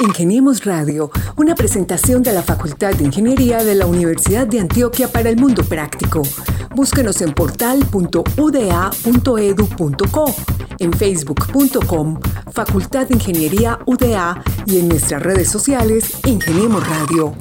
Ingeniemos Radio, una presentación de la Facultad de Ingeniería de la Universidad de Antioquia para el Mundo Práctico. Búsquenos en portal.uda.edu.co, en facebook.com, Facultad de Ingeniería UDA y en nuestras redes sociales Ingeniemos Radio.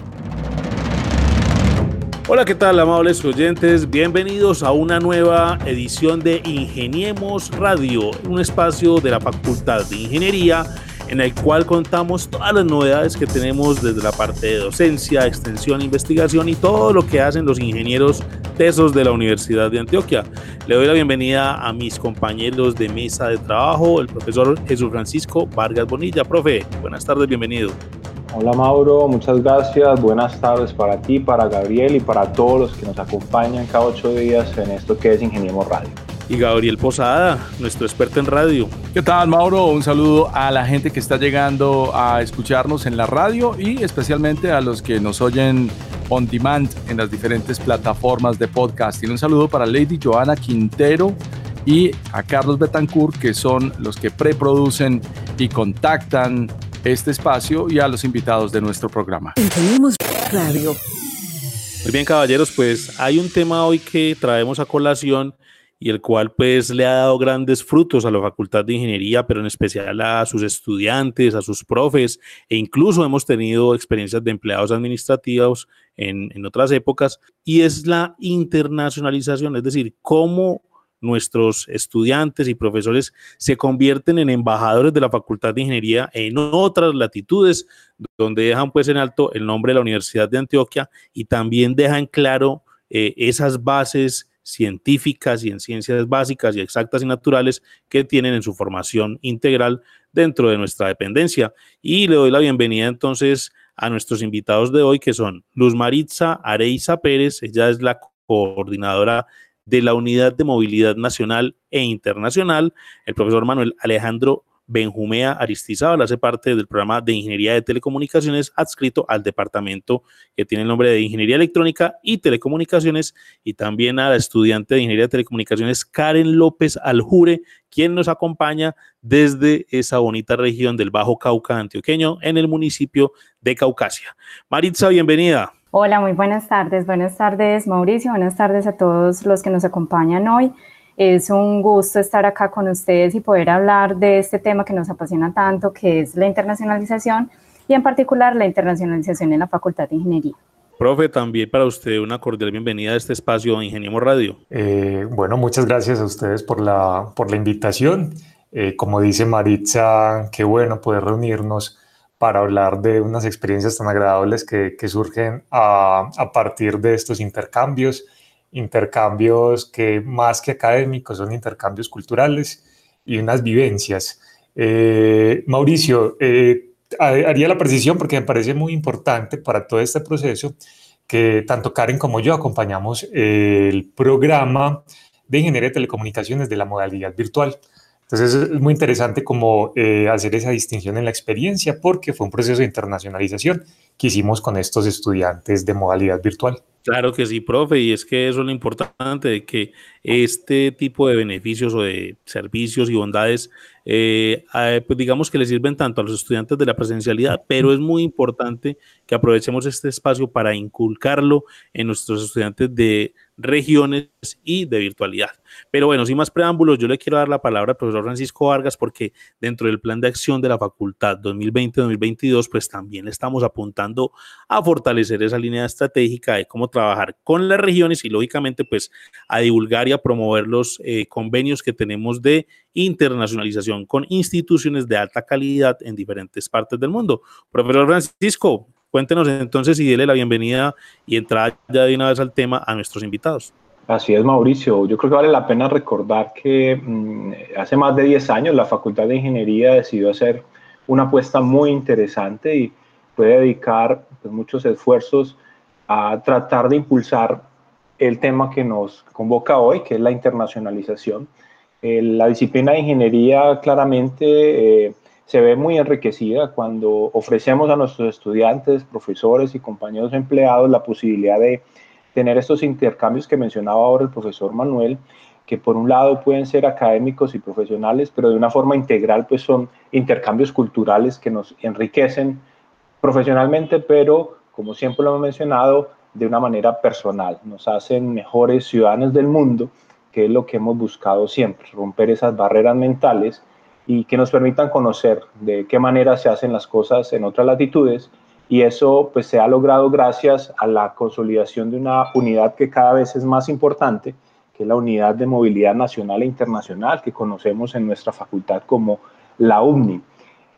Hola, ¿qué tal, amables oyentes? Bienvenidos a una nueva edición de Ingeniemos Radio, un espacio de la Facultad de Ingeniería en el cual contamos todas las novedades que tenemos desde la parte de docencia, extensión, investigación y todo lo que hacen los ingenieros tesos de la Universidad de Antioquia. Le doy la bienvenida a mis compañeros de mesa de trabajo, el profesor Jesús Francisco Vargas Bonilla. Profe, buenas tardes, bienvenido. Hola Mauro, muchas gracias. Buenas tardes para ti, para Gabriel y para todos los que nos acompañan cada ocho días en esto que es Ingeniemos Radio y Gabriel Posada, nuestro experto en radio. ¿Qué tal, Mauro? Un saludo a la gente que está llegando a escucharnos en la radio y especialmente a los que nos oyen on demand en las diferentes plataformas de podcast. Y un saludo para Lady Joana Quintero y a Carlos Betancourt, que son los que preproducen y contactan este espacio y a los invitados de nuestro programa. Tenemos radio. Muy bien, caballeros, pues hay un tema hoy que traemos a colación y el cual pues le ha dado grandes frutos a la Facultad de Ingeniería, pero en especial a sus estudiantes, a sus profes, e incluso hemos tenido experiencias de empleados administrativos en, en otras épocas, y es la internacionalización, es decir, cómo nuestros estudiantes y profesores se convierten en embajadores de la Facultad de Ingeniería en otras latitudes, donde dejan pues en alto el nombre de la Universidad de Antioquia y también dejan claro eh, esas bases científicas y en ciencias básicas y exactas y naturales que tienen en su formación integral dentro de nuestra dependencia. Y le doy la bienvenida entonces a nuestros invitados de hoy, que son Luz Maritza Areiza Pérez, ella es la coordinadora de la Unidad de Movilidad Nacional e Internacional, el profesor Manuel Alejandro Benjumea Aristizábal hace parte del programa de Ingeniería de Telecomunicaciones adscrito al departamento que tiene el nombre de Ingeniería Electrónica y Telecomunicaciones y también a la estudiante de Ingeniería de Telecomunicaciones Karen López Aljure, quien nos acompaña desde esa bonita región del Bajo Cauca antioqueño en el municipio de Caucasia. Maritza, bienvenida. Hola, muy buenas tardes. Buenas tardes, Mauricio. Buenas tardes a todos los que nos acompañan hoy. Es un gusto estar acá con ustedes y poder hablar de este tema que nos apasiona tanto, que es la internacionalización y en particular la internacionalización en la Facultad de Ingeniería. Profe, también para usted una cordial bienvenida a este espacio Ingeniemos Radio. Eh, bueno, muchas gracias a ustedes por la, por la invitación. Eh, como dice Maritza, qué bueno poder reunirnos para hablar de unas experiencias tan agradables que, que surgen a, a, partir de estos intercambios intercambios que más que académicos son intercambios culturales y unas vivencias. Eh, Mauricio, eh, haría la precisión porque me parece muy importante para todo este proceso que tanto Karen como yo acompañamos el programa de Ingeniería de Telecomunicaciones de la modalidad virtual. Entonces es muy interesante como eh, hacer esa distinción en la experiencia porque fue un proceso de internacionalización que hicimos con estos estudiantes de modalidad virtual. Claro que sí, profe, y es que eso es lo importante, de que este tipo de beneficios o de servicios y bondades, eh, pues digamos que le sirven tanto a los estudiantes de la presencialidad, pero es muy importante que aprovechemos este espacio para inculcarlo en nuestros estudiantes de regiones y de virtualidad. Pero bueno, sin más preámbulos, yo le quiero dar la palabra al profesor Francisco Vargas porque dentro del plan de acción de la facultad 2020-2022, pues también estamos apuntando a fortalecer esa línea estratégica de cómo trabajar con las regiones y lógicamente pues a divulgar y a promover los eh, convenios que tenemos de internacionalización con instituciones de alta calidad en diferentes partes del mundo. Profesor Francisco, Cuéntenos entonces y dele la bienvenida y entrar ya de una vez al tema a nuestros invitados. Así es, Mauricio. Yo creo que vale la pena recordar que mm, hace más de 10 años la Facultad de Ingeniería decidió hacer una apuesta muy interesante y puede dedicar pues, muchos esfuerzos a tratar de impulsar el tema que nos convoca hoy, que es la internacionalización. la disciplina de ingeniería claramente eh, se ve muy enriquecida cuando ofrecemos a nuestros estudiantes, profesores y compañeros empleados la posibilidad de tener estos intercambios que mencionaba ahora el profesor Manuel que por un lado pueden ser académicos y profesionales, pero de una forma integral pues son intercambios culturales que nos enriquecen profesionalmente, pero como siempre lo hemos mencionado, de una manera personal, nos hacen mejores ciudadanos del mundo, que es lo que hemos buscado siempre, romper esas barreras mentales y que nos permitan conocer de qué manera se hacen las cosas en otras latitudes y eso pues se ha logrado gracias a la consolidación de una unidad que cada vez es más importante, que es la unidad de movilidad nacional e internacional que conocemos en nuestra facultad como la UNI.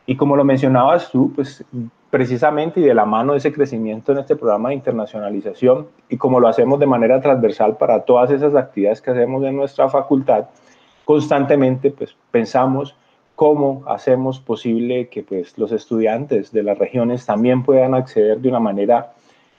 Y como lo mencionabas tú, pues precisamente y de la mano de ese crecimiento en este programa de internacionalización y como lo hacemos de manera transversal para todas esas actividades que hacemos en nuestra facultad, constantemente pues pensamos cómo hacemos posible que pues los estudiantes de las regiones también puedan acceder de una manera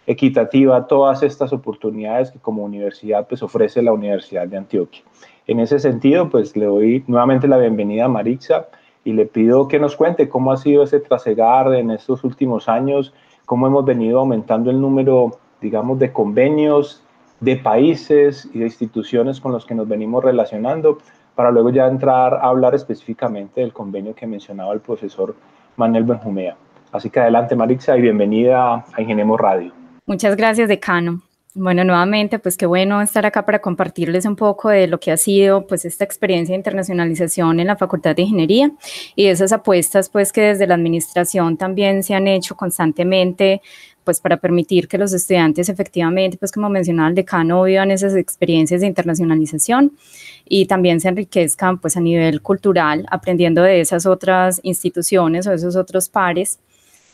equitativa a todas estas oportunidades que como universidad pues ofrece la Universidad de Antioquia. En ese sentido pues le doy nuevamente la bienvenida a Marixa y le pido que nos cuente cómo ha sido ese trasegar en estos últimos años, cómo hemos venido aumentando el número, digamos, de convenios, de países y de instituciones con los que nos venimos relacionando, para luego ya entrar a hablar específicamente del convenio que mencionaba el profesor Manuel Benjumea. Así que adelante, Marixa, y bienvenida a Ingenemos Radio. Muchas gracias, decano. Bueno, nuevamente, pues qué bueno estar acá para compartirles un poco de lo que ha sido pues esta experiencia de internacionalización en la Facultad de Ingeniería y esas apuestas pues que desde la administración también se han hecho constantemente pues para permitir que los estudiantes efectivamente, pues como mencionaba el decano, vivan esas experiencias de internacionalización y también se enriquezcan pues a nivel cultural, aprendiendo de esas otras instituciones o esos otros pares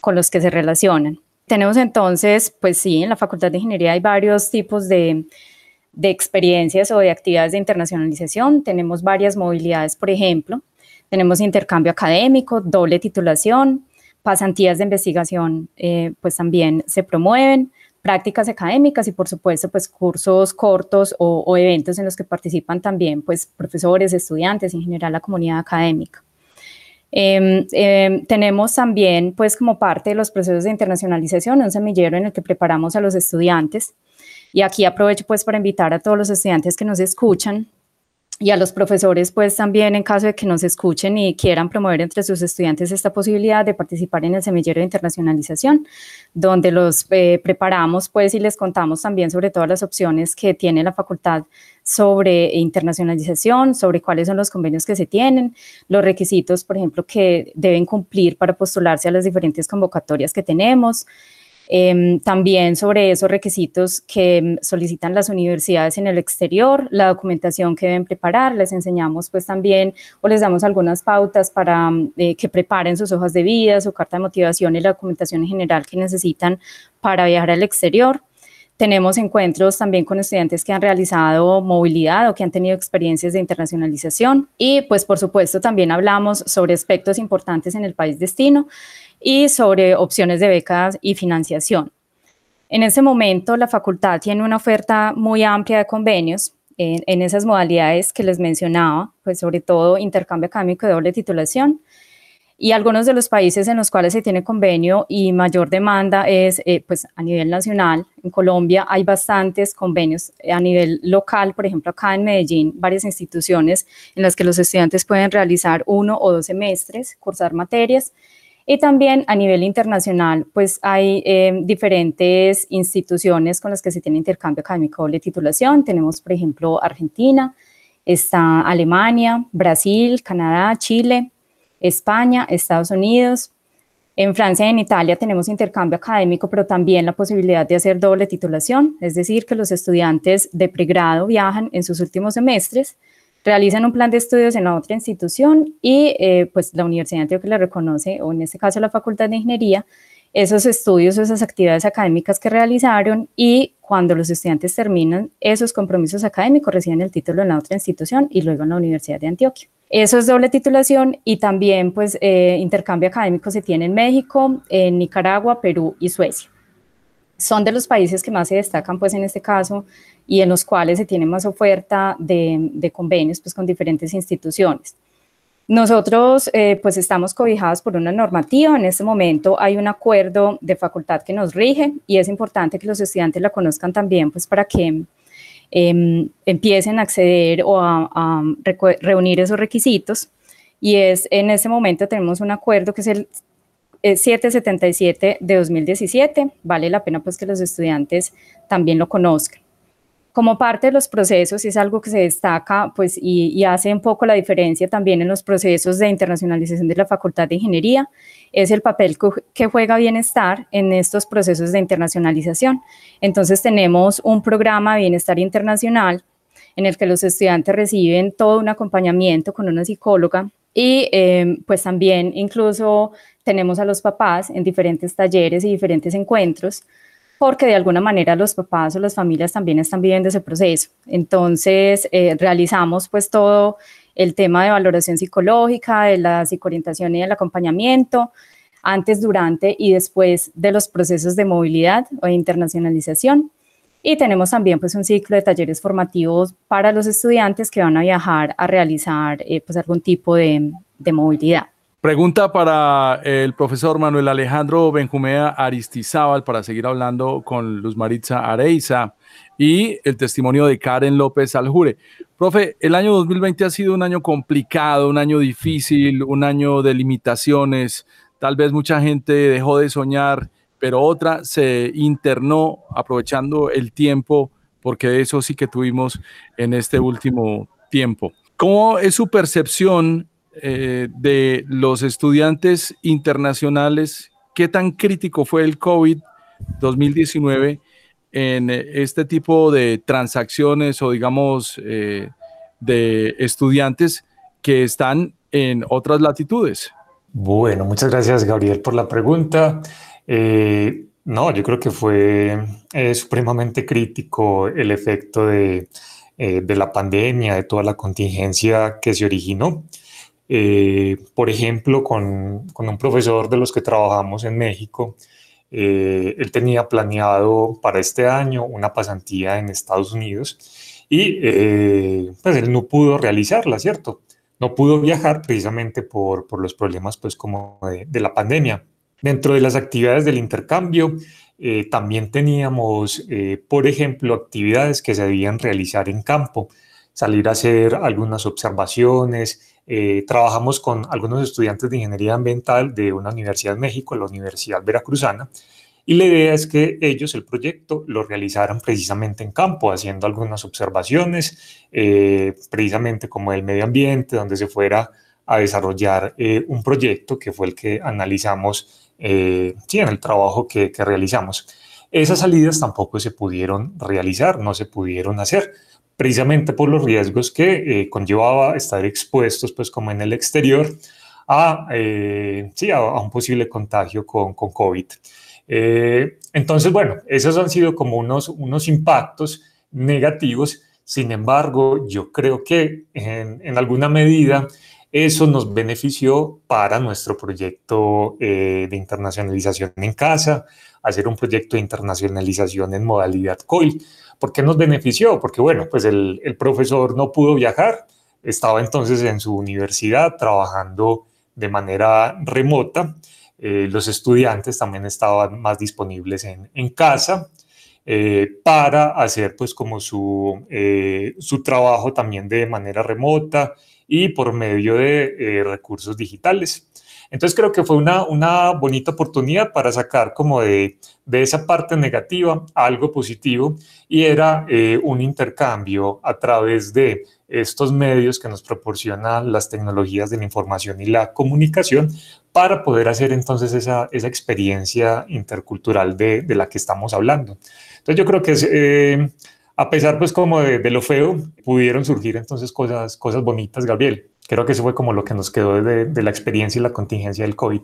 con los que se relacionan. Tenemos entonces, pues sí, en la Facultad de Ingeniería hay varios tipos de, experiencias o de actividades de internacionalización. Tenemos varias movilidades, por ejemplo. Tenemos intercambio académico, doble titulación, pasantías de investigación, eh, pues también se promueven, prácticas académicas y por supuesto pues cursos cortos o, o, eventos en los que participan también pues profesores, estudiantes, en general la comunidad académica. Em, em, tenemos también, pues como parte de los procesos de internacionalización, un semillero en el que preparamos a los estudiantes. Y aquí aprovecho pues para invitar a todos los estudiantes que nos escuchan y a los profesores, pues también en caso de que nos escuchen y quieran promover entre sus estudiantes esta posibilidad de participar en el semillero de internacionalización, donde los eh, preparamos, pues y les contamos también sobre todas las opciones que tiene la facultad sobre internacionalización, sobre cuáles son los convenios que se tienen, los requisitos, por ejemplo, que deben cumplir para postularse a las diferentes convocatorias que tenemos. Em, también sobre esos requisitos que solicitan las universidades en el exterior, la documentación que deben preparar, les enseñamos pues también o les damos algunas pautas para eh, que preparen sus hojas de vida, su carta de motivación y la documentación en general que necesitan para viajar al exterior. Tenemos encuentros también con estudiantes que han realizado movilidad o que han tenido experiencias de internacionalización y pues por supuesto también hablamos sobre aspectos importantes en el país destino y sobre opciones de becas y financiación. En este momento, la facultad tiene una oferta muy amplia de convenios en, esas modalidades que les mencionaba, pues sobre todo intercambio académico de doble titulación. Y algunos de los países en los cuales se tiene convenio y mayor demanda es eh, pues a nivel nacional. En Colombia hay bastantes convenios a nivel local, por ejemplo acá en Medellín, varias instituciones en las que los estudiantes pueden realizar uno o dos semestres, cursar materias y también a nivel internacional, pues hay eh, diferentes instituciones con las que se tiene intercambio académico de titulación. Tenemos, por ejemplo, Argentina, está Alemania, Brasil, Canadá, Chile, España, Estados Unidos. En Francia y en Italia tenemos intercambio académico, pero también la posibilidad de hacer doble titulación, es decir, que los estudiantes de pregrado viajan en sus últimos semestres realizan un plan de estudios en la otra institución y eh, pues la Universidad de Antioquia le reconoce, o en este caso la Facultad de Ingeniería, esos estudios esas actividades académicas que realizaron y cuando los estudiantes terminan esos compromisos académicos reciben el título en la otra institución y luego en la Universidad de Antioquia. Eso es doble titulación y también pues eh, intercambio académico se tiene en México, en Nicaragua, Perú y Suecia. Son de los países que más se destacan pues en este caso y en los cuales se tiene más oferta de, convenios pues, con diferentes instituciones. Nosotros eh, pues estamos cobijados por una normativa, en este momento hay un acuerdo de facultad que nos rige y es importante que los estudiantes la conozcan también pues para que em, empiecen a acceder o a, reunir esos requisitos. Y es en ese momento tenemos un acuerdo que es el 777 de 2017. Vale la pena pues que los estudiantes también lo conozcan. Como parte de los procesos, es algo que se destaca pues, y, hace un poco la diferencia también en los procesos de internacionalización de la Facultad de Ingeniería, es el papel que juega Bienestar en estos procesos de internacionalización. Entonces tenemos un programa Bienestar Internacional en el que los estudiantes reciben todo un acompañamiento con una psicóloga y eh, pues también incluso tenemos a los papás en diferentes talleres y diferentes encuentros, porque de alguna manera los papás o las familias también están viviendo ese proceso. Entonces, eh, realizamos pues todo el tema de valoración psicológica, de la psicoorientación y del acompañamiento, antes, durante y después de los procesos de movilidad o de internacionalización. Y tenemos también pues un ciclo de talleres formativos para los estudiantes que van a viajar a realizar eh, pues algún tipo de movilidad. Pregunta para el profesor Manuel Alejandro Benjumea Aristizábal para seguir hablando con Luz Maritza Areiza y el testimonio de Karen López Aljure. Profe, el año 2020 ha sido un año complicado, un año difícil, un año de limitaciones. Tal vez mucha gente dejó de soñar, pero otra se internó aprovechando el tiempo, porque eso sí que tuvimos en este último tiempo. ¿Cómo es su percepción eh, de los estudiantes internacionales, ¿qué tan crítico fue el COVID-2019 en eh, este tipo de transacciones o digamos eh, de estudiantes que están en otras latitudes? Bueno, muchas gracias Gabriel por la pregunta. no, yo creo que fue supremamente crítico el efecto de, de la pandemia, de toda la contingencia que se originó. Eh, por ejemplo, con, con, un profesor de los que trabajamos en México, eh, él tenía planeado para este año una pasantía en Estados Unidos y eh, pues él no pudo realizarla, ¿cierto? No pudo viajar precisamente por, los problemas pues como de, de, la pandemia. Dentro de las actividades del intercambio, también teníamos, por ejemplo, actividades que se debían realizar en campo, salir a hacer algunas observaciones, eh, trabajamos con algunos estudiantes de ingeniería ambiental de una universidad en México, la Universidad Veracruzana, y la idea es que ellos el proyecto lo realizaran precisamente en campo, haciendo algunas observaciones, eh, precisamente como el medio ambiente, donde se fuera a desarrollar eh, un proyecto que fue el que analizamos sí, en el trabajo que, que realizamos. Esas salidas tampoco se pudieron realizar, no se pudieron hacer precisamente por los riesgos que eh, conllevaba estar expuestos, pues como en el exterior, a, eh, sí, a, un posible contagio con, con COVID. Eh, entonces, bueno, esos han sido como unos, unos impactos negativos. Sin embargo, yo creo que en, en alguna medida eso nos benefició para nuestro proyecto de internacionalización en casa, hacer un proyecto de internacionalización en modalidad COIL ¿Por qué nos benefició? Porque, bueno, pues el, profesor no pudo viajar, estaba entonces en su universidad trabajando de manera remota. Eh, los estudiantes también estaban más disponibles en, casa eh, para hacer pues como su, eh, su trabajo también de manera remota y por medio de recursos digitales. Entonces creo que fue una, una bonita oportunidad para sacar como de, de esa parte negativa algo positivo y era eh, un intercambio a través de estos medios que nos proporcionan las tecnologías de la información y la comunicación para poder hacer entonces esa, esa experiencia intercultural de, de, la que estamos hablando. Entonces yo creo que eh, a pesar pues como de, lo feo, pudieron surgir entonces cosas, cosas bonitas, Gabriel. Creo que eso fue como lo que nos quedó de, de la experiencia y la contingencia del COVID.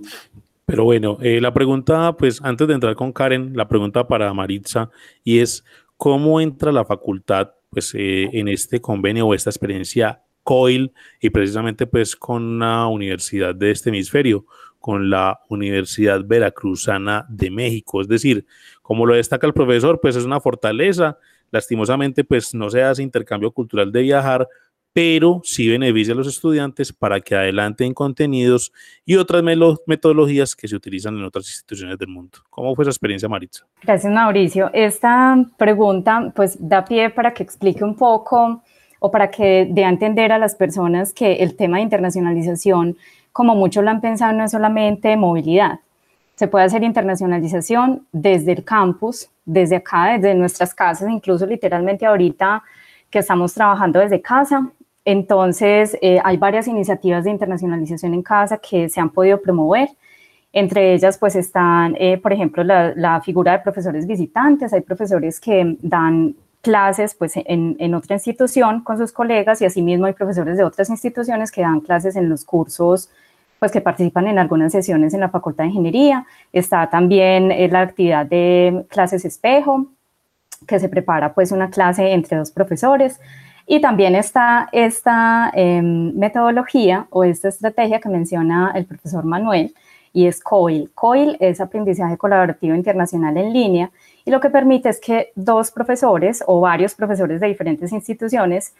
Pero bueno, eh, la pregunta, pues antes de entrar con Karen, la pregunta para Maritza, y es, ¿cómo entra la facultad pues, eh, en este convenio o esta experiencia COIL y precisamente pues con una universidad de este hemisferio, con la Universidad Veracruzana de México? Es decir, como lo destaca el profesor, pues es una fortaleza, lastimosamente pues no se hace intercambio cultural de viajar, pero sí beneficia a los estudiantes para que adelanten contenidos y otras metodologías que se utilizan en otras instituciones del mundo. ¿Cómo fue esa experiencia, Maritza? Gracias, Mauricio. Esta pregunta pues da pie para que explique un poco o para que dé a entender a las personas que el tema de internacionalización, como muchos lo han pensado, no es solamente movilidad. Se puede hacer internacionalización desde el campus, desde acá, desde nuestras casas, incluso literalmente ahorita que estamos trabajando desde casa. Entonces, eh, hay varias iniciativas de internacionalización en casa que se han podido promover. Entre ellas, pues están, eh, por ejemplo, la, figura de profesores visitantes. Hay profesores que dan clases pues, en, en, otra institución con sus colegas y asimismo hay profesores de otras instituciones que dan clases en los cursos pues que participan en algunas sesiones en la Facultad de Ingeniería. Está también eh, la actividad de clases espejo, que se prepara pues una clase entre dos profesores. Y también está esta em, metodología o esta estrategia que menciona el profesor Manuel, y es COIL. COIL es aprendizaje colaborativo internacional en línea y lo que permite es que dos profesores o varios profesores de diferentes instituciones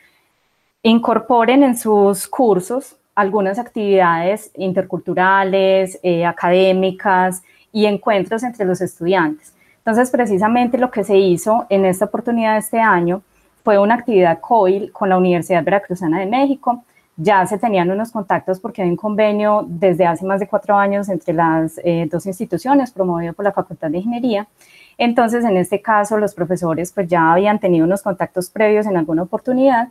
incorporen en sus cursos algunas actividades interculturales, eh, académicas y encuentros entre los estudiantes. Entonces, precisamente lo que se hizo en esta oportunidad de este año fue una actividad COIL con la Universidad Veracruzana de México, ya se tenían unos contactos porque hay un convenio desde hace más de cuatro años entre las eh, dos instituciones promovido por la Facultad de Ingeniería. Entonces, en este caso, los profesores pues ya habían tenido unos contactos previos en alguna oportunidad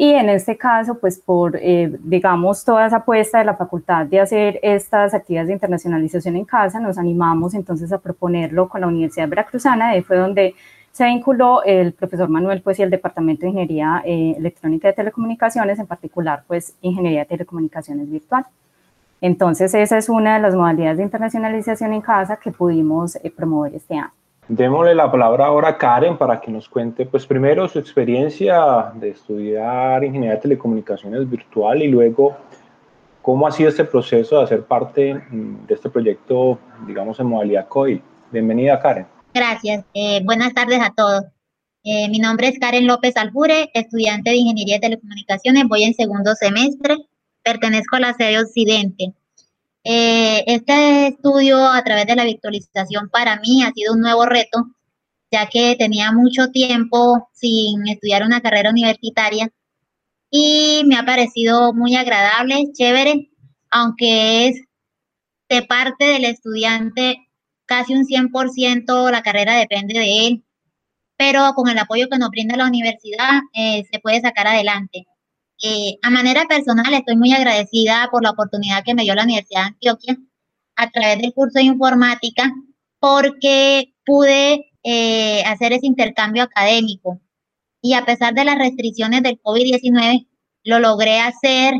y en este caso, pues por, eh, digamos, toda esa apuesta de la facultad de hacer estas actividades de internacionalización en casa, nos animamos entonces a proponerlo con la Universidad Veracruzana, ahí fue donde se vinculó el profesor Manuel pues y el Departamento de Ingeniería eh, Electrónica de Telecomunicaciones, en particular pues Ingeniería de Telecomunicaciones Virtual. Entonces esa es una de las modalidades de internacionalización en casa que pudimos eh, promover este año. Démosle la palabra ahora a Karen para que nos cuente, pues primero su experiencia de estudiar ingeniería de telecomunicaciones virtual y luego cómo ha sido este proceso de hacer parte mm, de este proyecto, digamos, en modalidad COI. Bienvenida, Karen. Gracias. Eh, buenas tardes a todos. Eh, mi nombre es Karen López Aljure, estudiante de Ingeniería de Telecomunicaciones. Voy en segundo semestre. Pertenezco a la sede Occidente. Eh, este estudio a través de la virtualización para mí ha sido un nuevo reto, ya que tenía mucho tiempo sin estudiar una carrera universitaria y me ha parecido muy agradable, chévere, aunque es de parte del estudiante casi un 100% la carrera depende de él, pero con el apoyo que nos brinda la universidad eh, se puede sacar adelante. Eh, a manera personal, estoy muy agradecida por la oportunidad que me dio la Universidad de Antioquia a través del curso de informática, porque pude eh, hacer ese intercambio académico. Y a pesar de las restricciones del COVID-19, lo logré hacer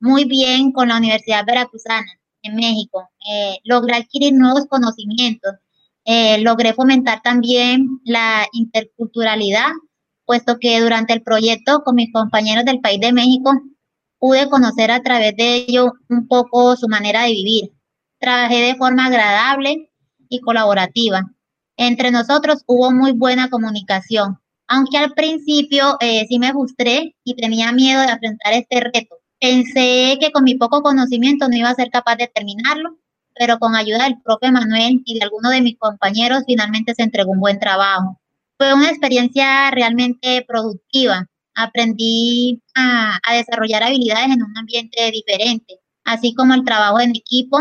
muy bien con la Universidad Veracruzana en México. Eh, logré adquirir nuevos conocimientos, eh, logré fomentar también la interculturalidad, puesto que durante el proyecto con mis compañeros del país de México pude conocer a través de ello un poco su manera de vivir. Trabajé de forma agradable y colaborativa. Entre nosotros hubo muy buena comunicación, aunque al principio eh, sí me frustré y tenía miedo de enfrentar este reto Pensé que con mi poco conocimiento no iba a ser capaz de terminarlo, pero con ayuda del propio Manuel y de algunos de mis compañeros finalmente se entregó un buen trabajo. Fue una experiencia realmente productiva. Aprendí a, desarrollar habilidades en un ambiente diferente, así como el trabajo en equipo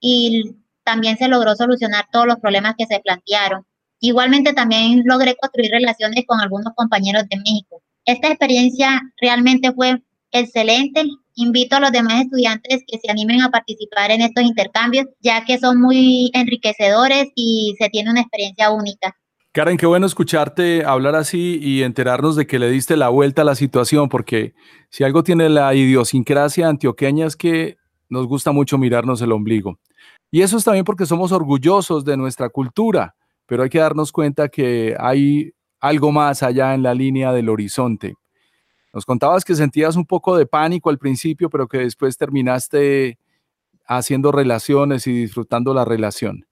y también se logró solucionar todos los problemas que se plantearon. Igualmente también logré construir relaciones con algunos compañeros de México. Esta experiencia realmente fue excelente. Invito a los demás estudiantes que se animen a participar en estos intercambios, ya que son muy enriquecedores y se tiene una experiencia única. Karen, qué bueno escucharte hablar así y enterarnos de que le diste la vuelta a la situación, porque si algo tiene la idiosincrasia antioqueña es que nos gusta mucho mirarnos el ombligo. Y eso es también porque somos orgullosos de nuestra cultura, pero hay que darnos cuenta que hay algo más allá en la línea del horizonte. Nos contabas que sentías un poco de pánico al principio, pero que después terminaste haciendo relaciones y disfrutando la relación.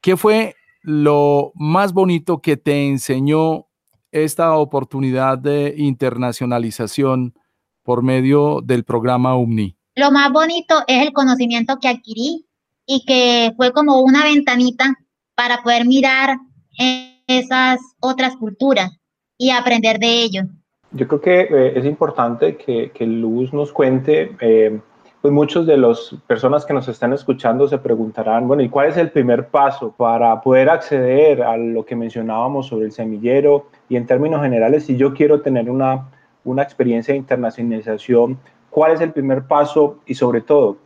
¿Qué fue lo más bonito que te enseñó esta oportunidad de internacionalización por medio del programa UMNI? Lo más bonito es el conocimiento que adquirí y que fue como una ventanita para poder mirar esas otras culturas y aprender de ello. Yo creo que eh, es importante que, que, Luz nos cuente, eh, pues muchos de las personas que nos están escuchando se preguntarán, bueno, ¿y cuál es el primer paso para poder acceder a lo que mencionábamos sobre el semillero? Y en términos generales, si yo quiero tener una, una experiencia de internacionalización, ¿cuál es el primer paso? Y sobre todo,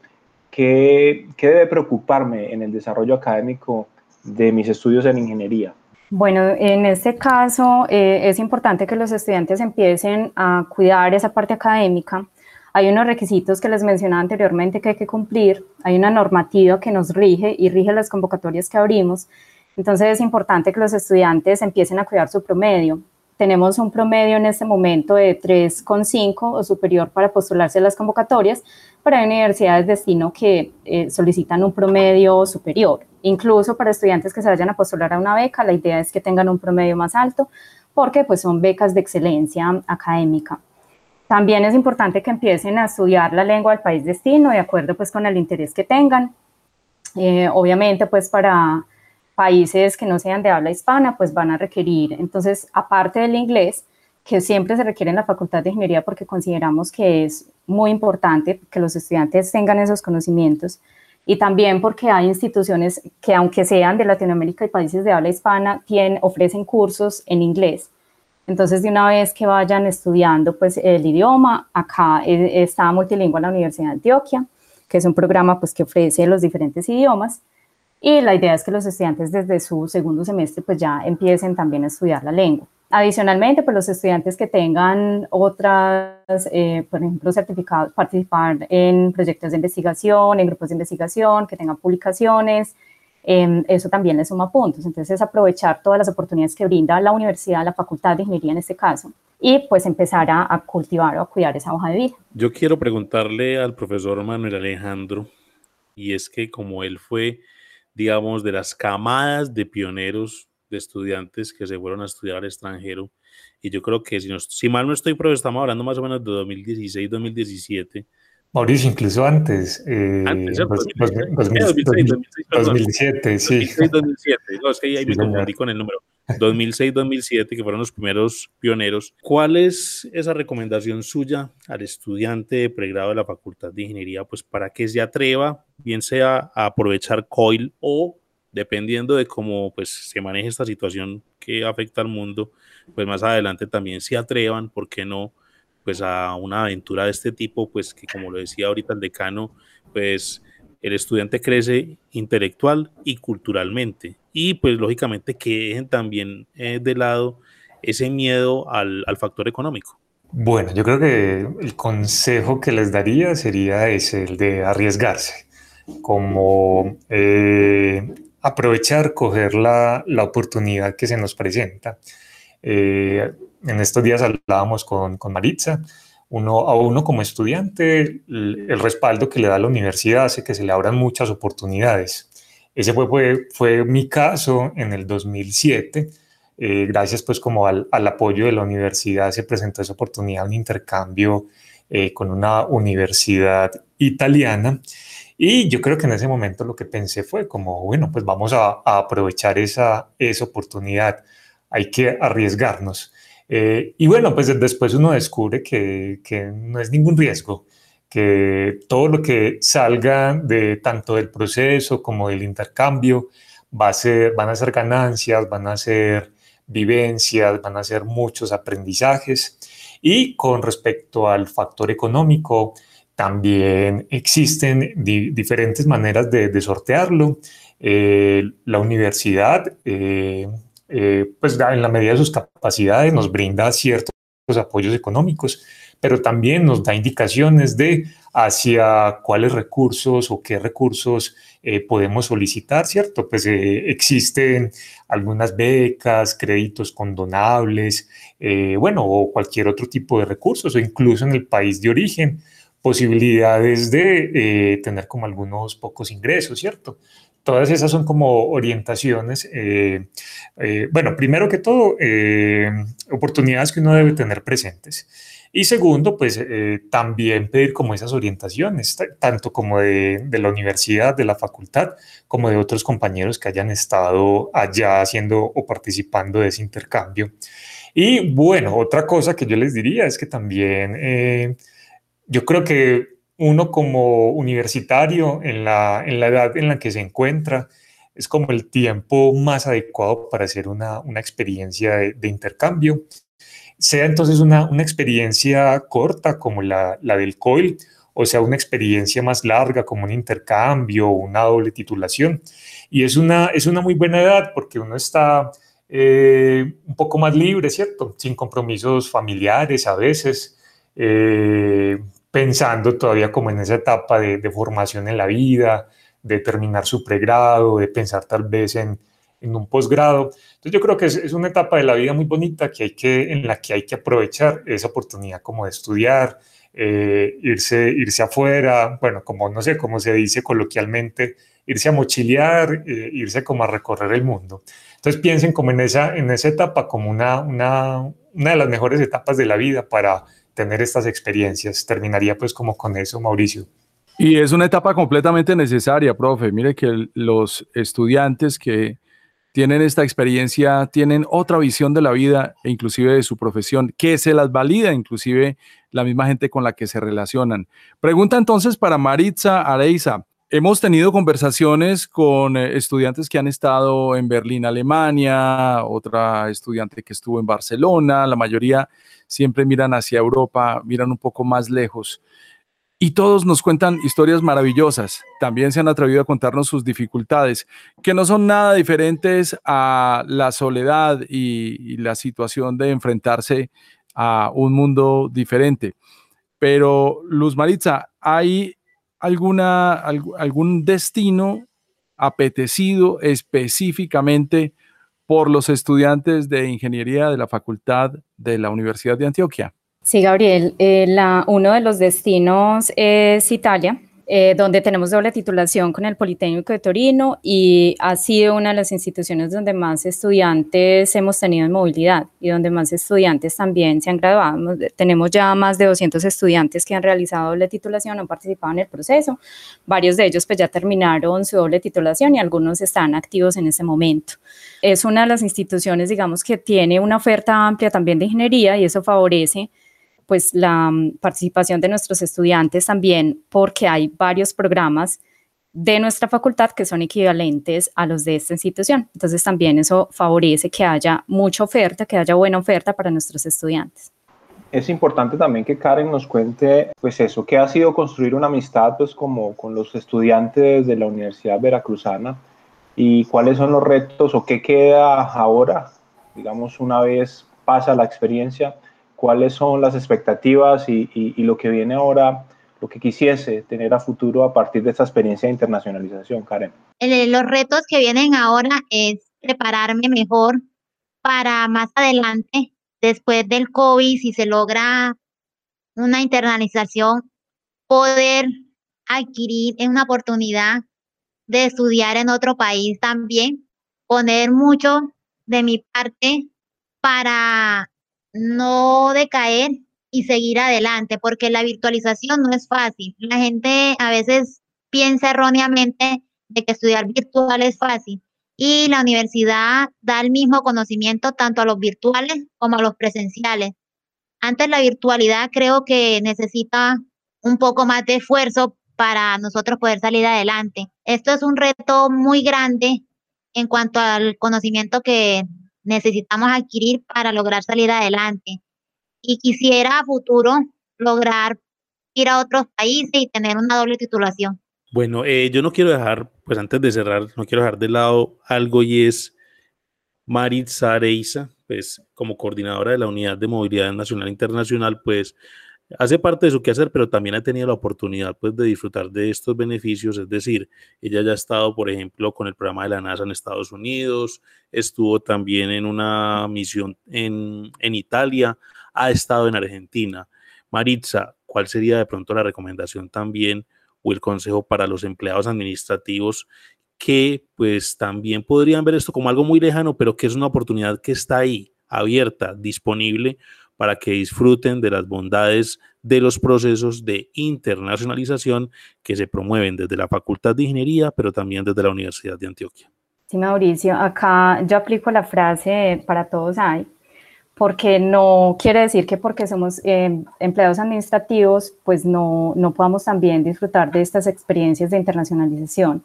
¿qué, qué debe preocuparme en el desarrollo académico de mis estudios en ingeniería? Bueno, en este caso eh, es importante que los estudiantes empiecen a cuidar esa parte académica. Hay unos requisitos que les mencionaba anteriormente que hay que cumplir, hay una normativa que nos rige y rige las convocatorias que abrimos. Entonces es importante que los estudiantes empiecen a cuidar su promedio. Tenemos un promedio en este momento de 3,5 o superior para postularse a las convocatorias, pero hay universidades de destino que eh, solicitan un promedio superior. Incluso para estudiantes que se vayan a postular a una beca, la idea es que tengan un promedio más alto porque pues son becas de excelencia académica. También es importante que empiecen a estudiar la lengua del país destino de acuerdo pues con el interés que tengan. Eh, obviamente pues para países que no sean de habla hispana pues van a requerir entonces aparte del inglés que siempre se requiere en la Facultad de Ingeniería porque consideramos que es muy importante que los estudiantes tengan esos conocimientos y también porque hay instituciones que aunque sean de Latinoamérica y países de habla hispana, tienen, ofrecen cursos en inglés. Entonces, de una vez que vayan estudiando pues, el idioma, acá e, está Multilingüe la Universidad de Antioquia, que es un programa pues, que ofrece los diferentes idiomas. Y la idea es que los estudiantes desde su segundo semestre pues, ya empiecen también a estudiar la lengua. Adicionalmente, pues los estudiantes que tengan otras, eh, por ejemplo, certificados, participar en proyectos de investigación, en grupos de investigación, que tengan publicaciones, em, eso también les suma puntos. Entonces, es aprovechar todas las oportunidades que brinda la universidad, la Facultad de Ingeniería en este caso, y pues empezar a, cultivar o a cuidar esa hoja de vida. Yo quiero preguntarle al profesor Manuel Alejandro, y es que como él fue, digamos, de las camadas de pioneros de estudiantes que se fueron a estudiar extranjero. Y yo creo que, si, si mal no estoy, pero estamos hablando más o menos de 2016, 2017. Mauricio, incluso antes. Eh, antes, 2007, sí. 2006, 2007. No, es que ahí me confundí con el número. 2006-2007, que fueron los primeros pioneros. ¿Cuál es esa recomendación suya al estudiante de pregrado de la Facultad de Ingeniería, pues para que se atreva, bien sea a aprovechar COIL o dependiendo de cómo pues, se maneje esta situación que afecta al mundo, pues más adelante también se atrevan, ¿por qué no? Pues a una aventura de este tipo, pues que como lo decía ahorita el decano, pues el estudiante crece intelectual y culturalmente. Y pues lógicamente que dejen también eh, de lado ese miedo al, al, factor económico. Bueno, yo creo que el consejo que les daría sería ese, el de arriesgarse. Como eh, aprovechar, coger la, la, oportunidad que se nos presenta. Eh, en estos días hablábamos con, con Maritza, uno, a uno como estudiante, el, el, respaldo que le da la universidad hace que se le abran muchas oportunidades. Ese fue, fue, fue mi caso en el 2007. Eh, gracias pues como al, al, apoyo de la universidad se presentó esa oportunidad, un intercambio eh, con una universidad italiana y yo creo que en ese momento lo que pensé fue como, bueno, pues vamos a, aprovechar esa, esa oportunidad, hay que arriesgarnos. Eh, y bueno, pues después uno descubre que, que, no es ningún riesgo, que todo lo que salga de tanto del proceso como del intercambio va a ser, van a ser ganancias, van a ser vivencias, van a ser muchos aprendizajes. Y con respecto al factor económico, también existen diferentes maneras de, sortearlo. Eh, la universidad, eh, eh, pues en la medida de sus capacidades, nos brinda ciertos apoyos económicos, pero también nos da indicaciones de hacia cuáles recursos o qué recursos podemos solicitar, ¿cierto? Pues existen algunas becas, créditos condonables, bueno, o cualquier otro tipo de recursos, o incluso en el país de origen posibilidades de eh, tener como algunos pocos ingresos, ¿cierto? Todas esas son como orientaciones. Eh, eh, bueno, primero que todo, eh, oportunidades que uno debe tener presentes. Y segundo, pues también pedir como esas orientaciones, tanto como de, de, la universidad, de la facultad, como de otros compañeros que hayan estado allá haciendo o participando de ese intercambio. Y bueno, otra cosa que yo les diría es que también yo creo que uno como universitario en la, en la edad en la que se encuentra, es como el tiempo más adecuado para hacer una, una experiencia de, intercambio. Sea entonces una, una experiencia corta como la, la, del COIL, o sea, una experiencia más larga como un intercambio una doble titulación. Y es una, es una muy buena edad porque uno está eh, un poco más libre, ¿cierto? Sin compromisos familiares a veces. Eh, pensando todavía como en esa etapa de, formación en la vida, de terminar su pregrado, de pensar tal vez en, en un posgrado. Entonces yo creo que es, es, una etapa de la vida muy bonita que hay que, en la que hay que aprovechar esa oportunidad como de estudiar, eh, irse, irse afuera, bueno, como no sé cómo se dice coloquialmente, irse a mochilear, eh, irse como a recorrer el mundo. Entonces piensen como en esa, en esa etapa como una, una, una de las mejores etapas de la vida para tener estas experiencias. Terminaría pues como con eso, Mauricio. Y es una etapa completamente necesaria, profe. Mire que los estudiantes que tienen esta experiencia tienen otra visión de la vida e inclusive de su profesión, que se las valida inclusive la misma gente con la que se relacionan. Pregunta entonces para Maritza Areiza. Hemos tenido conversaciones con eh, estudiantes que han estado en Berlín, Alemania, otra estudiante que estuvo en Barcelona, la mayoría siempre miran hacia Europa, miran un poco más lejos. Y todos nos cuentan historias maravillosas. También se han atrevido a contarnos sus dificultades, que no son nada diferentes a la soledad y, la situación de enfrentarse a un mundo diferente. Pero, Luz Maritza, ¿hay alguna, algún destino apetecido específicamente por los estudiantes de ingeniería de la Facultad de la Universidad de Antioquia. Sí, Gabriel, eh, uno de los destinos es Italia. Eh, donde tenemos doble titulación con el Politécnico de Torino y ha sido una de las instituciones donde más estudiantes hemos tenido en movilidad y donde más estudiantes también se han graduado. Tenemos ya más de 200 estudiantes que han realizado doble titulación, han participado en el proceso. Varios de ellos pues ya terminaron su doble titulación y algunos están activos en ese momento. Es una de las instituciones, digamos, que tiene una oferta amplia también de ingeniería y eso favorece pues la mm, participación de nuestros estudiantes también porque hay varios programas de nuestra facultad que son equivalentes a los de esta institución. Entonces también eso favorece que haya mucha oferta, que haya buena oferta para nuestros estudiantes. Es importante también que Karen nos cuente, pues eso, qué ha sido construir una amistad, pues como con los estudiantes de la Universidad Veracruzana y cuáles son los retos o qué queda ahora, digamos, una vez pasa la experiencia cuáles son las expectativas y, lo que viene ahora, lo que quisiese tener a futuro a partir de esta experiencia de internacionalización, Karen. Los retos que vienen ahora es prepararme mejor para más adelante, después del COVID, si se logra una internalización, poder adquirir una oportunidad de estudiar en otro país también, poner mucho de mi parte para no decaer y seguir adelante, porque la virtualización no es fácil. La gente a veces piensa erróneamente de que estudiar virtual es fácil y la universidad da el mismo conocimiento tanto a los virtuales como a los presenciales. Antes la virtualidad creo que necesita un poco más de esfuerzo para nosotros poder salir adelante. Esto es un reto muy grande en cuanto al conocimiento que necesitamos adquirir para lograr salir adelante. Y quisiera a futuro lograr ir a otros países y tener una doble titulación. Bueno, eh, yo no quiero dejar, pues antes de cerrar, no quiero dejar de lado algo y es Maritza Areiza, pues como coordinadora de la Unidad de Movilidad Nacional e Internacional, pues hace parte de su quehacer, pero también ha tenido la oportunidad pues, de disfrutar de estos beneficios, es decir, ella ya ha estado, por ejemplo, con el programa de la NASA en Estados Unidos, estuvo también en una misión en, en Italia, ha estado en Argentina. Maritza, ¿cuál sería de pronto la recomendación también o el consejo para los empleados administrativos que pues también podrían ver esto como algo muy lejano, pero que es una oportunidad que está ahí, abierta, disponible para que disfruten de las bondades de los procesos de internacionalización que se promueven desde la Facultad de Ingeniería, pero también desde la Universidad de Antioquia. Sí, Mauricio, acá yo aplico la frase para todos hay, porque no quiere decir que porque somos eh, empleados administrativos, pues no, no podamos también disfrutar de estas experiencias de internacionalización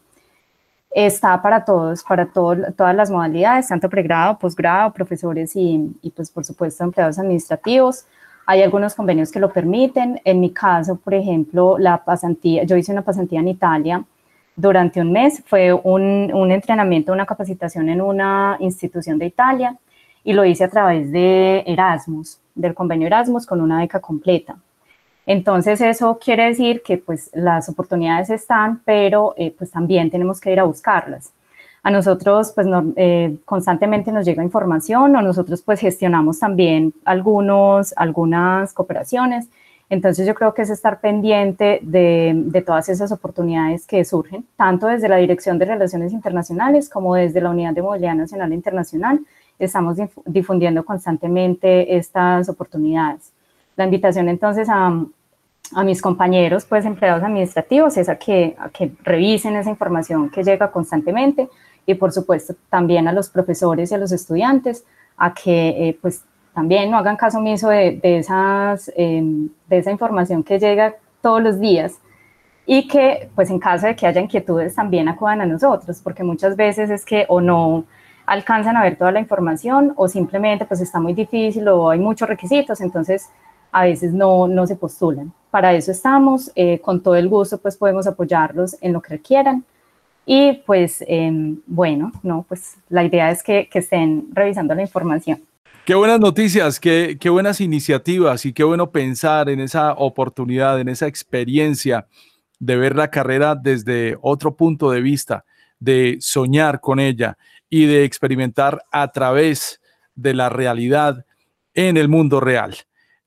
está para todos, para todas las modalidades, tanto pregrado, posgrado, profesores y, y, pues por supuesto empleados administrativos. Hay algunos convenios que lo permiten. En mi caso, por ejemplo, la pasantía, yo hice una pasantía en Italia durante un mes. Fue un, un entrenamiento, una capacitación en una institución de Italia y lo hice a través de Erasmus, del convenio Erasmus con una beca completa. Entonces eso quiere decir que pues las oportunidades están, pero eh, pues también tenemos que ir a buscarlas. A nosotros pues eh, constantemente nos llega información o nosotros pues gestionamos también algunos, algunas cooperaciones. Entonces yo creo que es estar pendiente de, de todas esas oportunidades que surgen, tanto desde la Dirección de Relaciones Internacionales como desde la Unidad de Movilidad Nacional e Internacional. Estamos difundiendo constantemente estas oportunidades. La invitación entonces a, a mis compañeros, pues empleados administrativos, es a que, a que revisen esa información que llega constantemente y por supuesto también a los profesores y a los estudiantes a que eh, pues también no hagan caso omiso de, de esas, em, de esa información que llega todos los días y que pues en caso de que haya inquietudes también acudan a nosotros, porque muchas veces es que o no alcanzan a ver toda la información o simplemente pues está muy difícil o hay muchos requisitos, entonces a veces no, no se postulan. Para eso estamos, eh, con todo el gusto pues podemos apoyarlos en lo que requieran. Y pues em, bueno, no, pues la idea es que, que, estén revisando la información. Qué buenas noticias, qué, qué buenas iniciativas y qué bueno pensar en esa oportunidad, en esa experiencia de ver la carrera desde otro punto de vista, de soñar con ella y de experimentar a través de la realidad en el mundo real.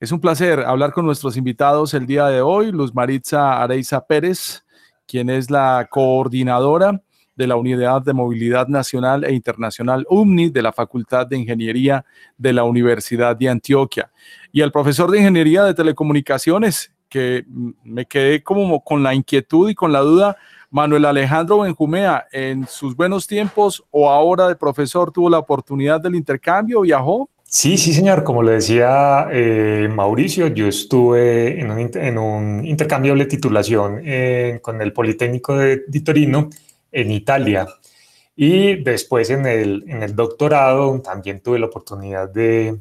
Es un placer hablar con nuestros invitados el día de hoy, Luz Maritza Areiza Pérez, quien es la coordinadora de la Unidad de Movilidad Nacional e Internacional UMNI de la Facultad de Ingeniería de la Universidad de Antioquia, y el profesor de Ingeniería de Telecomunicaciones, que me quedé como con la inquietud y con la duda, Manuel Alejandro Benjumea, en sus buenos tiempos o ahora de profesor, tuvo la oportunidad del intercambio, viajó. Sí, sí, señor. Como le decía eh, Mauricio, yo estuve en un, intercambio de titulación eh, con el Politécnico de, Torino en Italia. Y después en el, en el doctorado también tuve la oportunidad de,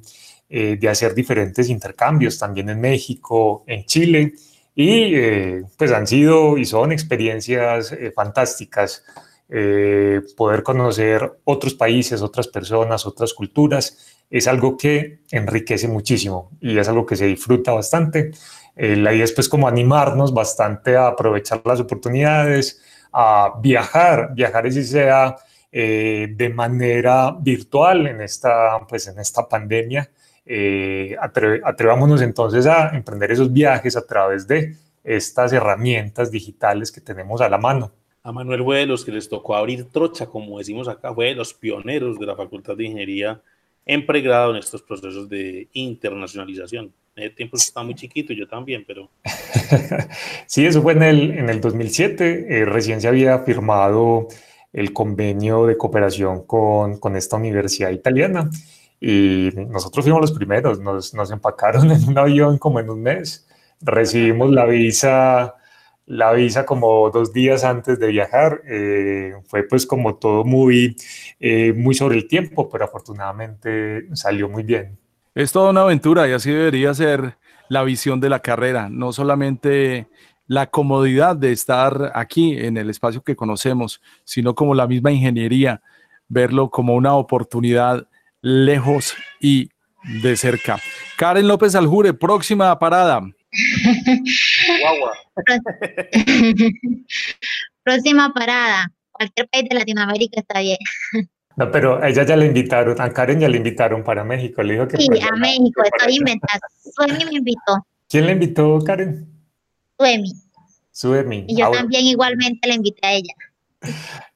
eh, de, hacer diferentes intercambios, también en México, en Chile. Y pues han sido y son experiencias fantásticas. Poder conocer otros países, otras personas, otras culturas es algo que enriquece muchísimo y es algo que se disfruta bastante. Eh, la idea es pues como animarnos bastante a aprovechar las oportunidades, a viajar, viajar si sea eh, de manera virtual en esta, pues en esta pandemia. Eh, atrevámonos entonces a emprender esos viajes a través de estas herramientas digitales que tenemos a la mano. A Manuel fue que les tocó abrir trocha, como decimos acá, fue de los pioneros de la Facultad de Ingeniería en pregrado en estos procesos de internacionalización. En tiempo estaba muy chiquito, yo también, pero... sí, eso fue en el, en el 2007. Eh, recién se había firmado el convenio de cooperación con, con, esta universidad italiana y nosotros fuimos los primeros, nos, nos empacaron en un avión como en un mes, recibimos la visa la visa como dos días antes de viajar. Eh, fue pues como todo muy, eh, muy sobre el tiempo, pero afortunadamente salió muy bien. Es toda una aventura y así debería ser la visión de la carrera, no solamente la comodidad de estar aquí en el espacio que conocemos, sino como la misma ingeniería, verlo como una oportunidad lejos y de cerca. Karen López Aljure, próxima parada. Próxima parada. Cualquier país de Latinoamérica está bien. No, pero a ella ya le invitaron, a Karen ya le invitaron para México. Le dijo que sí, a México, estoy inventando. Suemi me invitó. ¿Quién le invitó, Karen? Suemi. Suemi. Y yo ah, también igualmente le invité a ella.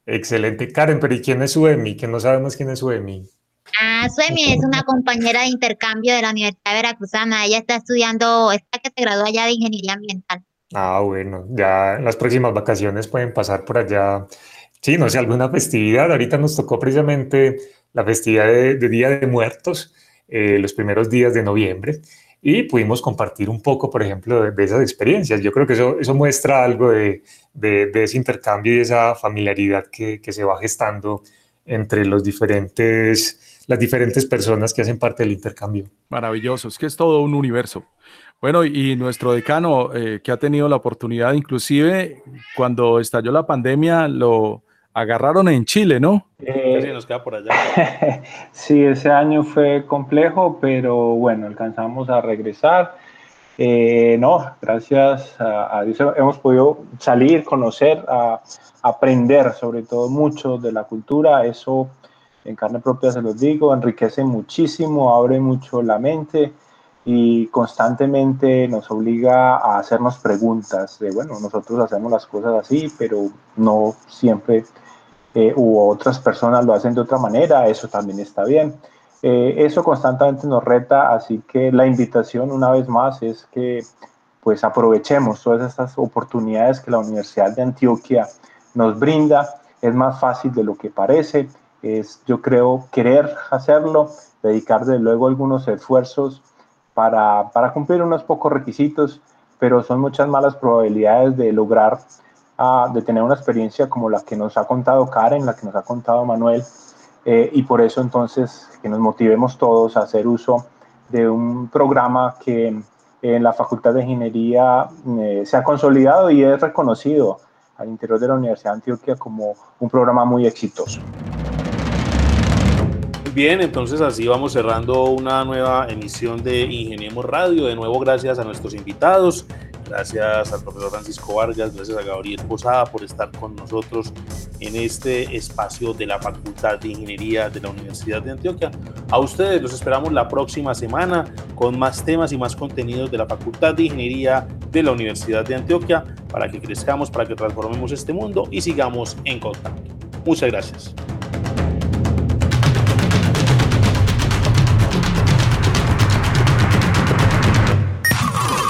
Excelente. Karen, pero ¿y quién es Suemi? Que no sabemos quién es Suemi. Ah, Suemi es una compañera de intercambio de la Universidad Veracruzana. Ella está estudiando, está que se graduó allá de Ingeniería Ambiental. Ah, bueno, ya en las próximas vacaciones pueden pasar por allá. Sí, no sé, alguna festividad. Ahorita nos tocó precisamente la festividad de, Día de Muertos, eh, los primeros días de noviembre, y pudimos compartir un poco, por ejemplo, de, esas experiencias. Yo creo que eso, eso muestra algo de, de, ese intercambio y esa familiaridad que, que se va gestando entre los diferentes, las diferentes personas que hacen parte del intercambio. Maravilloso, es que es todo un universo. Bueno, y nuestro decano, eh, que ha tenido la oportunidad, inclusive cuando estalló la pandemia, lo agarraron en Chile, ¿no? Eh, nos queda por allá. sí, ese año fue complejo, pero bueno, alcanzamos a regresar. Eh, no, gracias a, Dios hemos podido salir, conocer, a, aprender sobre todo mucho de la cultura. Eso en carne propia se los digo, enriquece muchísimo, abre mucho la mente y constantemente nos obliga a hacernos preguntas de, bueno, nosotros hacemos las cosas así, pero no siempre eh, otras personas lo hacen de otra manera, eso también está bien. Eh, eso constantemente nos reta, así que la invitación una vez más es que pues aprovechemos todas estas oportunidades que la Universidad de Antioquia nos brinda. Es más fácil de lo que parece, es yo creo querer hacerlo, dedicar de luego algunos esfuerzos para, para, cumplir unos pocos requisitos, pero son muchas malas probabilidades de lograr, uh, de tener una experiencia como la que nos ha contado Karen, la que nos ha contado Manuel, eh, y por eso entonces que nos motivemos todos a hacer uso de un programa que en la Facultad de Ingeniería eh, se ha consolidado y es reconocido al interior de la Universidad de Antioquia como un programa muy exitoso. Bien, entonces así vamos cerrando una nueva emisión de Ingeniemos Radio. De nuevo, gracias a nuestros invitados, gracias al profesor Francisco Vargas, gracias a Gabriel Posada por estar con nosotros en este espacio de la Facultad de Ingeniería de la Universidad de Antioquia. A ustedes los esperamos la próxima semana con más temas y más contenidos de la Facultad de Ingeniería de la Universidad de Antioquia para que crezcamos, para que transformemos este mundo y sigamos en contacto. Muchas gracias.